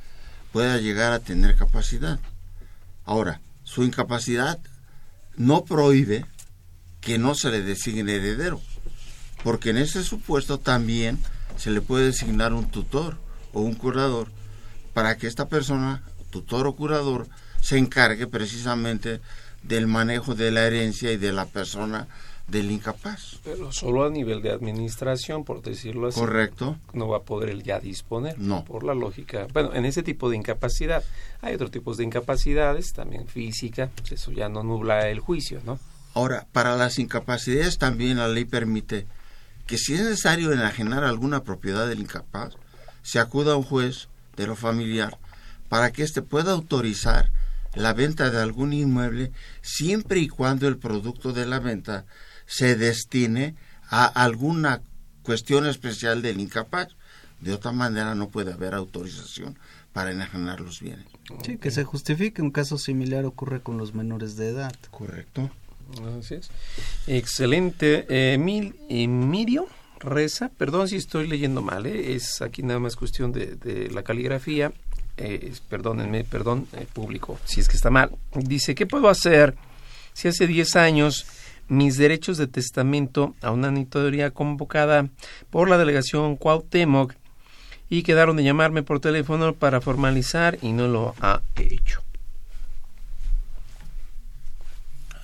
pueda llegar a tener capacidad. Ahora, su incapacidad no prohíbe que no se le designe heredero, porque en ese supuesto también se le puede designar un tutor o un curador para que esta persona, tutor o curador, se encargue precisamente del manejo de la herencia y de la persona del incapaz. Pero solo a nivel de administración, por decirlo así. Correcto. No va a poder él ya disponer. No. Por la lógica. Bueno, en ese tipo de incapacidad. Hay otros tipos de incapacidades, también física. Pues eso ya no nubla el juicio, ¿no? Ahora, para las incapacidades también la ley permite que si es necesario enajenar alguna propiedad del incapaz, se acuda a un juez de lo familiar para que éste pueda autorizar la venta de algún inmueble siempre y cuando el producto de la venta se destine a alguna cuestión especial del incapaz. De otra manera no puede haber autorización para enajenar los bienes. Sí, que se justifique. Un caso similar ocurre con los menores de edad. Correcto. Así. Excelente. Emil, Emilio Reza, perdón si estoy leyendo mal, ¿eh? es aquí nada más cuestión de, la caligrafía. Eh, perdónenme, perdón, eh, público, si es que está mal. Dice, ¿qué puedo hacer si hace 10 años mis derechos de testamento a una auditoría convocada por la delegación Cuauhtémoc y quedaron de llamarme por teléfono para formalizar y no lo ha hecho?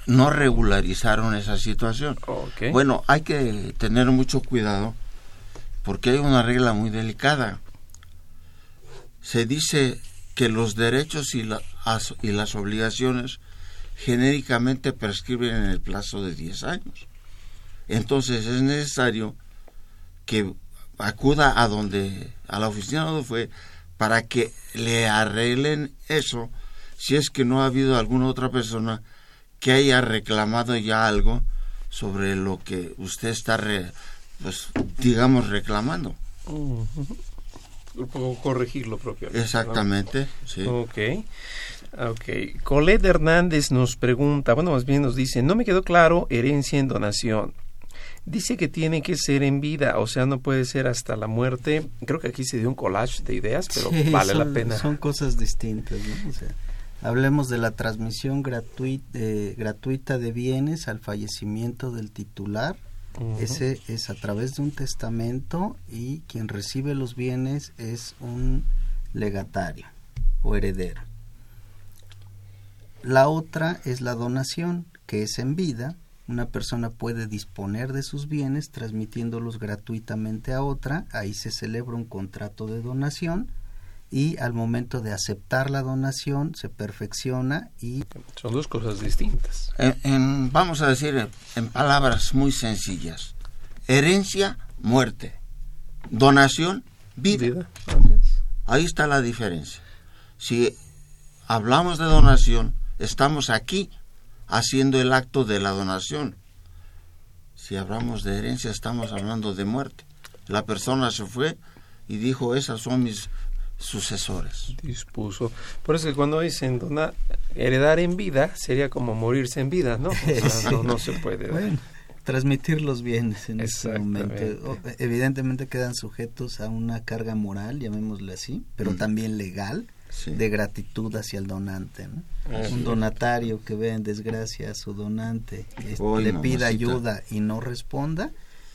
No regularizaron esa situación. Bueno, hay que tener mucho cuidado porque hay una regla muy delicada. Se dice que los derechos y, y las obligaciones genéricamente prescriben en el plazo de 10 años. Entonces es necesario que acuda a donde a la oficina donde fue para que le arreglen eso si es que no ha habido alguna otra persona que haya reclamado ya algo sobre lo que usted está, pues, digamos, reclamando. Uh corregirlo propio. Exactamente, sí. Ok. Ok. Colette Hernández nos pregunta, bueno, más bien nos dice, no me quedó claro herencia en donación. Dice que tiene que ser en vida, o sea, no puede ser hasta la muerte. Creo que aquí se dio un collage de ideas, pero vale la pena. Son cosas distintas, ¿no? O sea, Hablemos de la transmisión gratuita, eh, gratuita de bienes al fallecimiento del titular. Ese es a través de un testamento y quien recibe los bienes es un legatario o heredero. La otra es la donación, que es en vida. Una persona puede disponer de sus bienes transmitiéndolos gratuitamente a otra. Ahí se celebra un contrato de donación y al momento de aceptar la donación se perfecciona y son dos cosas distintas. En, vamos a decir en palabras muy sencillas, herencia, muerte, donación, vida. Ahí está la diferencia. Si hablamos de donación, estamos aquí haciendo el acto de la donación. Si hablamos de herencia, estamos hablando de muerte. La persona se fue y dijo, esas son mis sucesores. Dispuso. Por eso que cuando dicen donar, heredar en vida sería como morirse en vida, ¿no? no, se puede. transmitir los bienes en este momento. Evidentemente quedan sujetos a una carga moral, llamémosle así, pero también legal, de gratitud hacia el donante. Un donatario que ve en desgracia a su donante, le pida ayuda y no responda,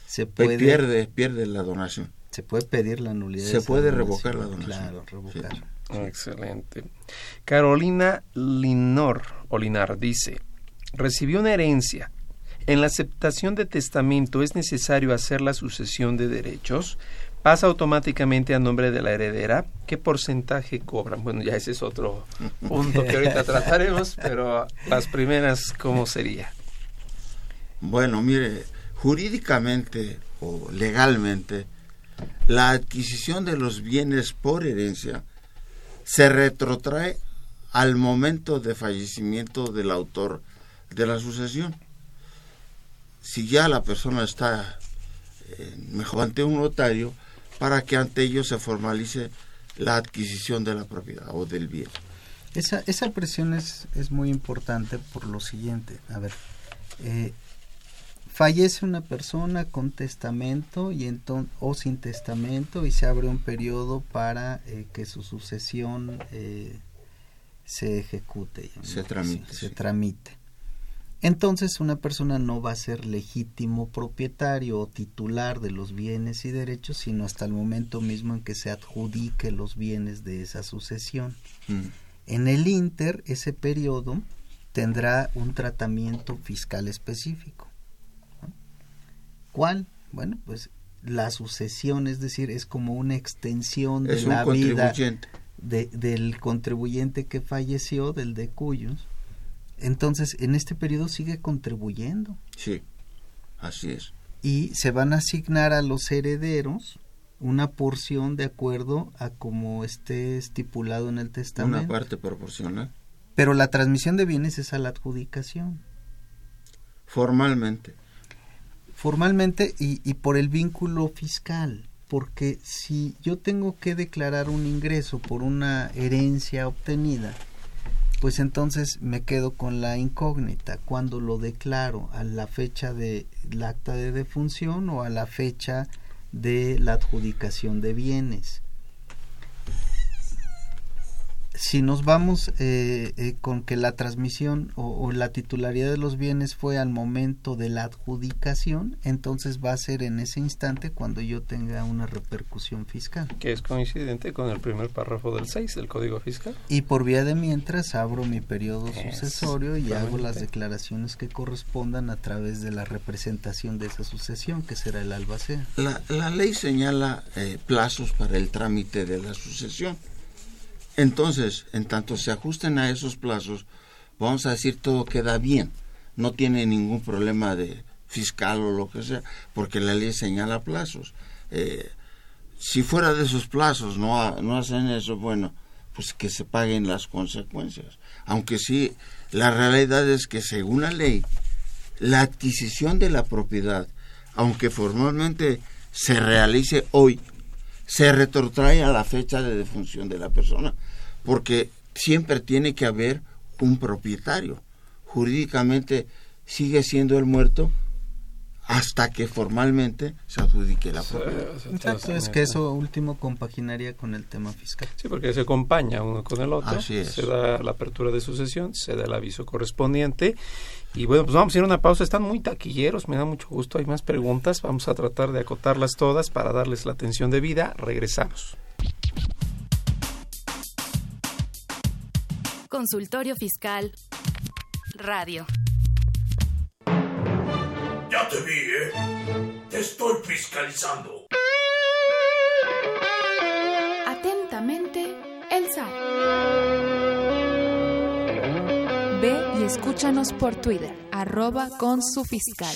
se puede... Pierde, pierde la donación se puede pedir la nulidad. Se puede revocar la donación. Claro, revocar. Excelente. Carolina Linor, Olinar dice, recibió una herencia. En la aceptación de testamento es necesario hacer la sucesión de derechos. Pasa automáticamente a nombre de la heredera. ¿Qué porcentaje cobran? Bueno, ya ese es otro punto que ahorita trataremos, pero las primeras, ¿cómo sería? Bueno, mire, jurídicamente o legalmente, la adquisición de los bienes por herencia se retrotrae al momento de fallecimiento del autor de la sucesión. Si ya la persona está eh, mejor ante un notario, para que ante ellos se formalice la adquisición de la propiedad o del bien. Esa, esa presión es, es muy importante por lo siguiente. A ver, eh, fallece una persona con testamento y entonces o sin testamento y se abre un periodo para eh, que su sucesión eh, se ejecute se tramite se, tramite entonces una persona no va a ser legítimo propietario o titular de los bienes y derechos sino hasta el momento mismo en que se adjudique los bienes de esa sucesión Mm. en el inter ese periodo tendrá un tratamiento fiscal específico. ¿Cuál? Bueno, pues la sucesión, es decir, es como una extensión de Es un la vida de- del contribuyente que falleció, del de cuyos. Entonces, en este periodo sigue contribuyendo Sí, así es. y se van a asignar a los herederos una porción de acuerdo a como esté estipulado en el testamento. Una parte proporcional. Pero la transmisión de bienes es a la adjudicación. Formalmente. Formalmente y, y por el vínculo fiscal. Porque si yo tengo que declarar un ingreso por una herencia obtenida, pues entonces me quedo con la incógnita. Cuando lo declaro a la fecha del acta de defunción o a la fecha de la adjudicación de bienes. Si nos vamos eh, eh, con que la transmisión o, o la titularidad de los bienes fue al momento de la adjudicación, entonces va a ser en ese instante cuando yo tenga una repercusión fiscal. Que es coincidente con el primer párrafo del 6 del Código Fiscal. Y por vía de mientras abro mi periodo sucesorio y hago las declaraciones que correspondan a través de la representación de esa sucesión, que será el albacea. La, la ley señala eh, plazos para el trámite de la sucesión. Entonces, en tanto se ajusten a esos plazos, vamos a decir todo queda bien. No tiene ningún problema de fiscal o lo que sea, porque la ley señala plazos. Eh, si fuera de esos plazos no, no hacen eso, bueno, pues que se paguen las consecuencias. Aunque sí, la realidad es que según la ley, la adquisición de la propiedad, aunque formalmente se realice hoy, se retrotrae a la fecha de defunción de la persona, porque siempre tiene que haber un propietario. Jurídicamente sigue siendo el muerto hasta que formalmente se adjudique la propiedad. Exacto, es que eso último compaginaría con el tema fiscal. Sí, porque se acompaña uno con el otro. Así es. Se da la apertura de sucesión, se da el aviso correspondiente. Y bueno, pues vamos a ir a una pausa. Están muy taquilleros, me da mucho gusto. Hay más preguntas. Vamos a tratar de acotarlas todas para darles la atención debida. Regresamos. Consultorio Fiscal Radio. Ya te vi, ¿eh? Te estoy fiscalizando. Atentamente, el SAT. Ve y escúchanos por Twitter, arroba con su fiscal.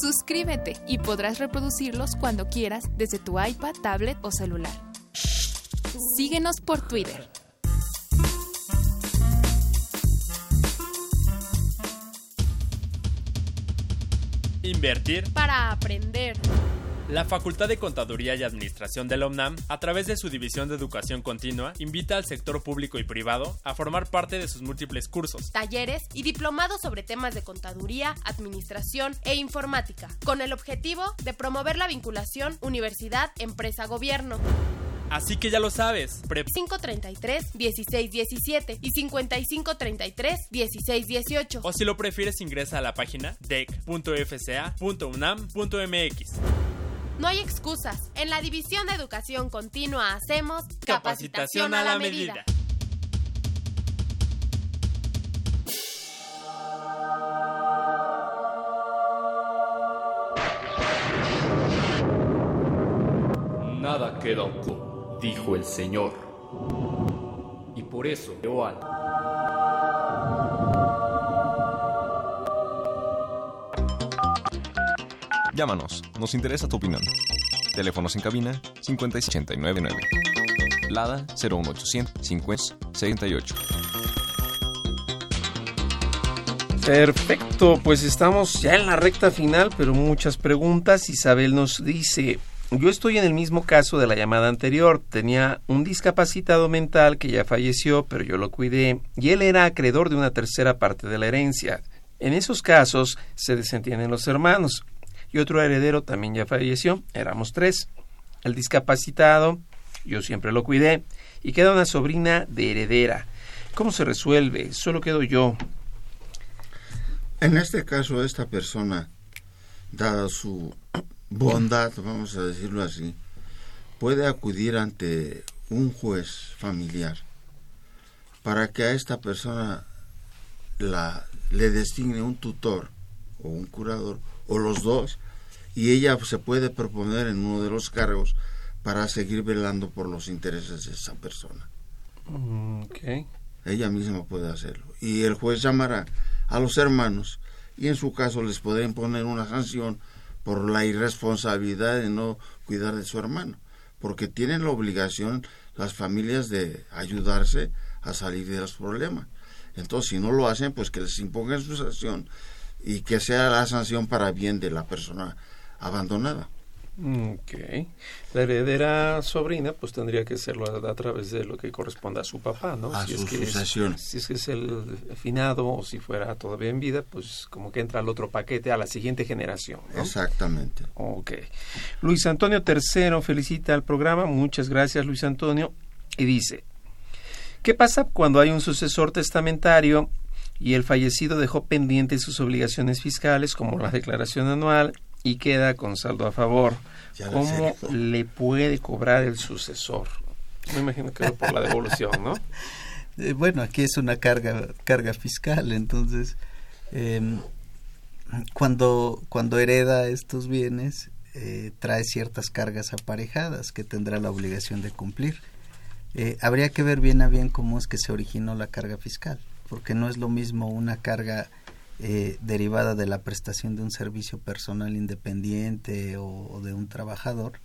Suscríbete y podrás reproducirlos cuando quieras desde tu iPad, tablet o celular. Síguenos por Twitter. Invertir Para aprender. La Facultad de Contaduría y Administración de la UNAM, a través de su División de Educación Continua, invita al sector público y privado a formar parte de sus múltiples cursos. talleres y diplomados sobre temas de contaduría, administración e informática, con el objetivo de promover la vinculación universidad-empresa-gobierno. Así que ya lo sabes, pre 533-1617 y 5533-1618. o si lo prefieres ingresa a la página dec.fca.unam.mx. No hay excusas. En la División de Educación Continua hacemos capacitación, a la medida. Nada queda oculto, dijo el Señor. Y por eso, Joan. Llámanos, nos interesa tu opinión. Teléfonos en cabina 50899. Lada 01800 5068. Perfecto, pues estamos ya en la recta final, pero muchas preguntas. Isabel nos dice, yo estoy en el mismo caso de la llamada anterior. Tenía un discapacitado mental que ya falleció, pero yo lo cuidé, y él era acreedor de una tercera parte de la herencia. En esos casos se desentienden los hermanos y otro heredero también ya falleció, éramos tres. El discapacitado, yo siempre lo cuidé, y queda una sobrina de heredera. ¿Cómo se resuelve? Solo quedo yo. En este caso, esta persona, dada su bondad, vamos a decirlo así, puede acudir ante un juez familiar para que a esta persona la, le designe un tutor o un curador o los dos y ella se puede proponer en uno de los cargos para seguir velando por los intereses de esa persona. Mm, ella misma puede hacerlo. Y el juez llamará a los hermanos y en su caso les puede imponer una sanción por la irresponsabilidad de no cuidar de su hermano, porque tienen la obligación las familias de ayudarse a salir de los problemas. Entonces, si no lo hacen, pues que les impongan su sanción y que sea la sanción para bien de la persona abandonada. Ok. La heredera sobrina, pues tendría que serlo a, través de lo que corresponda a su papá, ¿no? A si su es que sucesión. Es, si es que es el finado o si fuera todavía en vida, pues como que entra al otro paquete, a la siguiente generación. ¿no? Exactamente. Ok. Luis Antonio III felicita al programa. Muchas gracias, Luis Antonio. Y dice, ¿qué pasa cuando hay un sucesor testamentario y el fallecido dejó pendientes sus obligaciones fiscales como la declaración anual y queda con saldo a favor. ¿Cómo le puede cobrar el sucesor? Me imagino que por la devolución, ¿no? Eh, bueno, aquí es una carga carga fiscal, entonces em, cuando cuando hereda estos bienes eh, trae ciertas cargas aparejadas que tendrá la obligación de cumplir. Eh, habría que ver bien a bien cómo es que se originó la carga fiscal, porque no es lo mismo una carga eh, derivada de la prestación de un servicio personal independiente o, de un trabajador,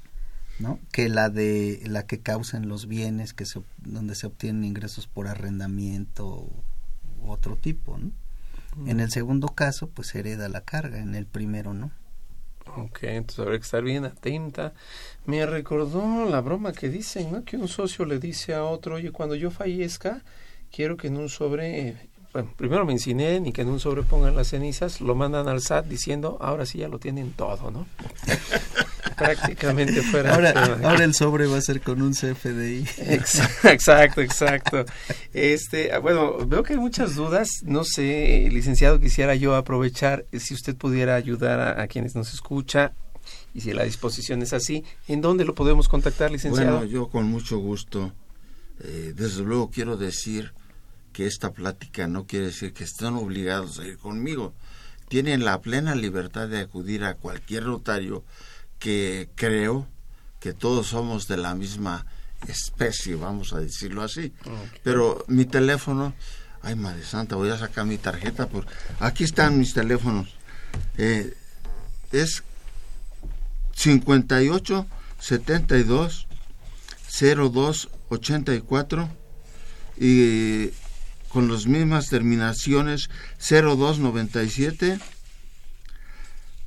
¿no? Que la de la que causan los bienes que se, donde se obtienen ingresos por arrendamiento u otro tipo, ¿no? En el segundo caso, pues hereda la carga, en el primero no. Ok, entonces habrá que estar bien atenta. Me recordó la broma que dicen, ¿no? Que un socio le dice a otro, oye, cuando yo fallezca, quiero que en un sobre bueno, primero me incineren y que en un sobre pongan las cenizas, lo mandan al SAT diciendo, ahora sí ya lo tienen todo, ¿no? Prácticamente fuera. Ahora, el sobre va a ser con un CFDI. Exacto, exacto. Este, bueno, veo que hay muchas dudas. No sé, licenciado, quisiera yo aprovechar si usted pudiera ayudar a, quienes nos escucha y si la disposición es así, ¿en dónde lo podemos contactar, licenciado? Bueno, yo con mucho gusto. Eh, desde luego quiero decir que esta plática no quiere decir que estén obligados a ir conmigo. Tienen la plena libertad de acudir a cualquier notario que creo que todos somos de la misma especie, vamos a decirlo así. Pero mi teléfono, ay madre santa, voy a sacar mi tarjeta, por aquí están mis teléfonos. Eh, es 58 72 02 84 y con las mismas terminaciones 0297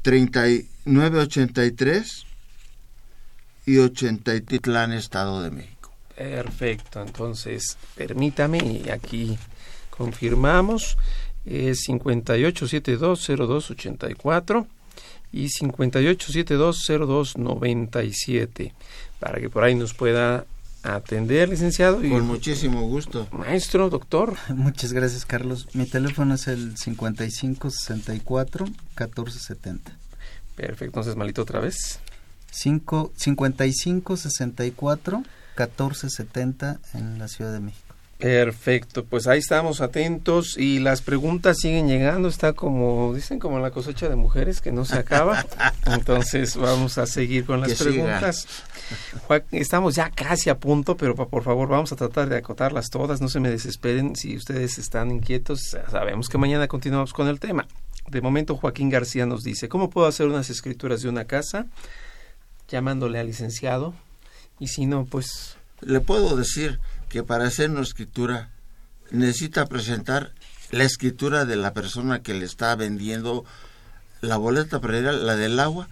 3983 y 80 Titlán, Estado de México. Perfecto, entonces permítame aquí confirmamos es 58720284 y 58720297 para que por ahí nos pueda atender, licenciado. Y, Con muchísimo gusto. Maestro, doctor. Muchas gracias, Carlos. Mi teléfono es el 5564 1470. Perfecto, entonces malito otra vez. 5, 55 64 14 70 en la Ciudad de México. Perfecto, pues ahí estamos atentos y las preguntas siguen llegando, está como, dicen, como la cosecha de mujeres que no se acaba. Entonces vamos a seguir con las preguntas. estamos ya casi a punto, pero por favor vamos a tratar de acotarlas todas, no se me desesperen si ustedes están inquietos, sabemos que mañana continuamos con el tema. De momento Joaquín García nos dice, ¿cómo puedo hacer unas escrituras de una casa? Llamándole al licenciado y si no, pues... Le puedo decir que para hacer una escritura necesita presentar la escritura de la persona que le está vendiendo la boleta predial, la del agua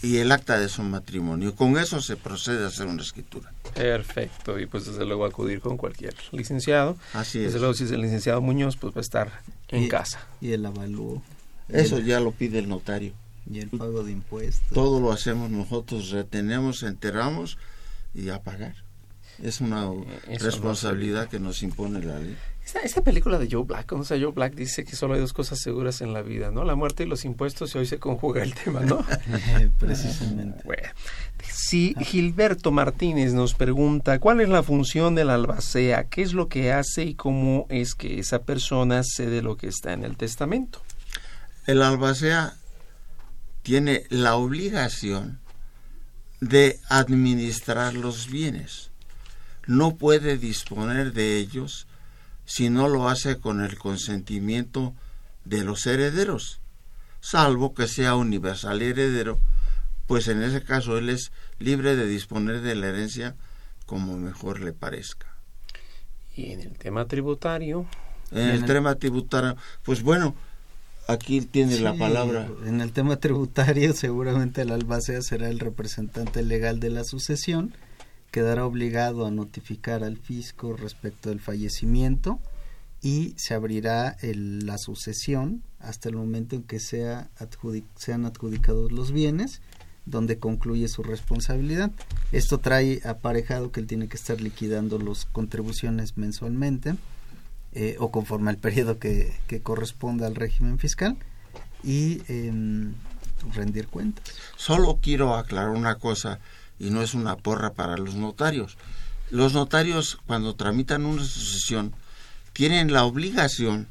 y el acta de su matrimonio. Con eso se procede a hacer una escritura. Perfecto, y pues desde luego acudir con cualquier licenciado. Así es. Desde luego si es el licenciado Muñoz, pues va a estar en casa. Y el avalúo. Eso ya lo pide el notario. Y el pago de impuestos. Todo lo hacemos nosotros, retenemos, enteramos y a pagar. Es una eh, responsabilidad que nos impone la ley. Esta, película de Joe Black, o sea, Joe Black dice que solo hay dos cosas seguras en la vida, ¿no? La muerte y los impuestos, y hoy se conjuga el tema, ¿no? Precisamente. Bueno, si Gilberto Martínez nos pregunta, ¿cuál es la función del albacea? ¿Qué es lo que hace y cómo es que esa persona cede lo que está en el testamento? El albacea tiene la obligación de administrar los bienes no puede disponer de ellos si no lo hace con el consentimiento de los herederos, salvo que sea universal heredero, pues en ese caso él es libre de disponer de la herencia como mejor le parezca. Y en el tema tributario. En el, tema tributario, pues bueno, aquí tiene la palabra. En el tema tributario, seguramente el albacea será el representante legal de la sucesión quedará obligado a notificar al fisco respecto del fallecimiento y se abrirá la sucesión hasta el momento en que sea sean adjudicados los bienes donde concluye su responsabilidad. Esto trae aparejado que él tiene que estar liquidando las contribuciones mensualmente eh, o conforme al periodo que, corresponda al régimen fiscal y em, rendir cuentas. Solo quiero aclarar una cosa y no es una porra para los notarios. Los notarios cuando tramitan una sucesión tienen la obligación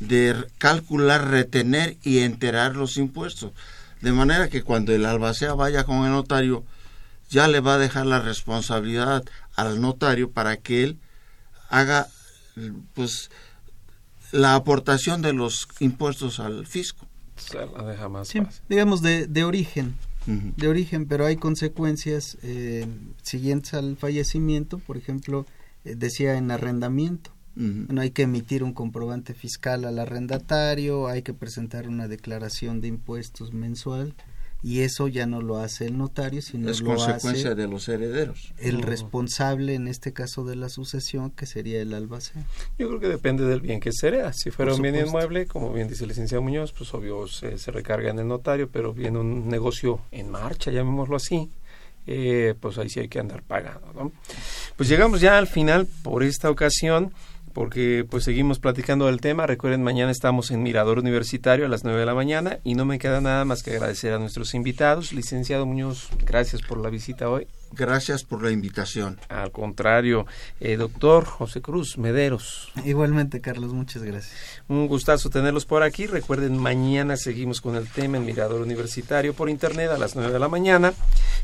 de calcular, retener y enterar los impuestos. De manera que cuando el albacea vaya con el notario, ya le va a dejar la responsabilidad al notario para que él haga pues la aportación de los impuestos al fisco. digamos de, de origen de origen, pero hay consecuencias eh, siguientes al fallecimiento, por ejemplo, eh, decía en arrendamiento. no hay que emitir un comprobante fiscal al arrendatario, hay que presentar una declaración de impuestos mensual y eso ya no lo hace el notario, sino es lo consecuencia de los herederos. El responsable en este caso de la sucesión, que sería el albacea. Yo creo que depende del bien que se hereda. Si fuera un bien inmueble, como bien dice el licenciado Muñoz, pues obvio se, recarga en el notario, pero viene un negocio en marcha, llamémoslo así, eh, pues ahí sí hay que andar pagando. ¿no? Pues llegamos ya al final por esta ocasión porque pues seguimos platicando del tema. Recuerden, mañana estamos en Mirador Universitario a las 9 de la mañana y no me queda nada más que agradecer a nuestros invitados. Licenciado Muñoz, gracias por la visita hoy. Gracias por la invitación. Al contrario, eh, doctor José Cruz Mederos. Igualmente, Carlos, muchas gracias. Un gustazo tenerlos por aquí. Recuerden, mañana seguimos con el tema en Mirador Universitario por internet a las 9 de la mañana.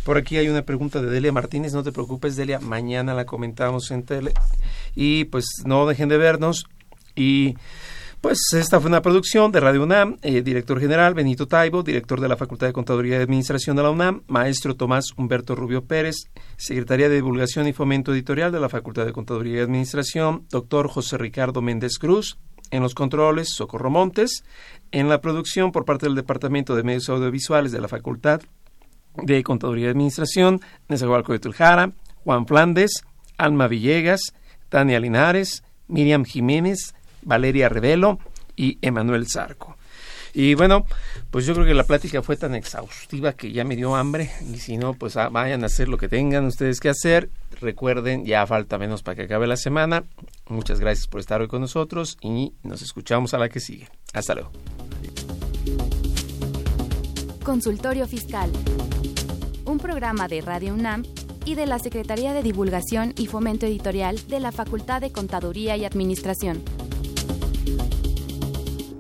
Por aquí hay una pregunta de Delia Martínez. No te preocupes, Delia, mañana la comentamos en tele. Y pues no dejen de vernos. Y pues esta fue una producción de Radio UNAM, eh, director general Benito Taibo, director de la Facultad de Contaduría y Administración de la UNAM, maestro Tomás Humberto Rubio Pérez, Secretaría de Divulgación y Fomento Editorial de la Facultad de Contaduría y Administración, doctor José Ricardo Méndez Cruz, en los controles Socorro Montes, en la producción por parte del Departamento de Medios Audiovisuales de la Facultad de Contaduría y Administración, Nezahualcóyotl de Tuljara, Juan Flandes, Alma Villegas, Tania Linares, Miriam Jiménez, Valeria Revelo y Emanuel Zarco. Y bueno, pues yo creo que la plática fue tan exhaustiva que ya me dio hambre y si no, pues ah, vayan a hacer lo que tengan ustedes que hacer. Recuerden, ya falta menos para que acabe la semana. Muchas gracias por estar hoy con nosotros y nos escuchamos a la que sigue. Hasta luego. Consultorio Fiscal un programa de Radio UNAM y de la Secretaría de Divulgación y Fomento Editorial de la Facultad de Contaduría y Administración.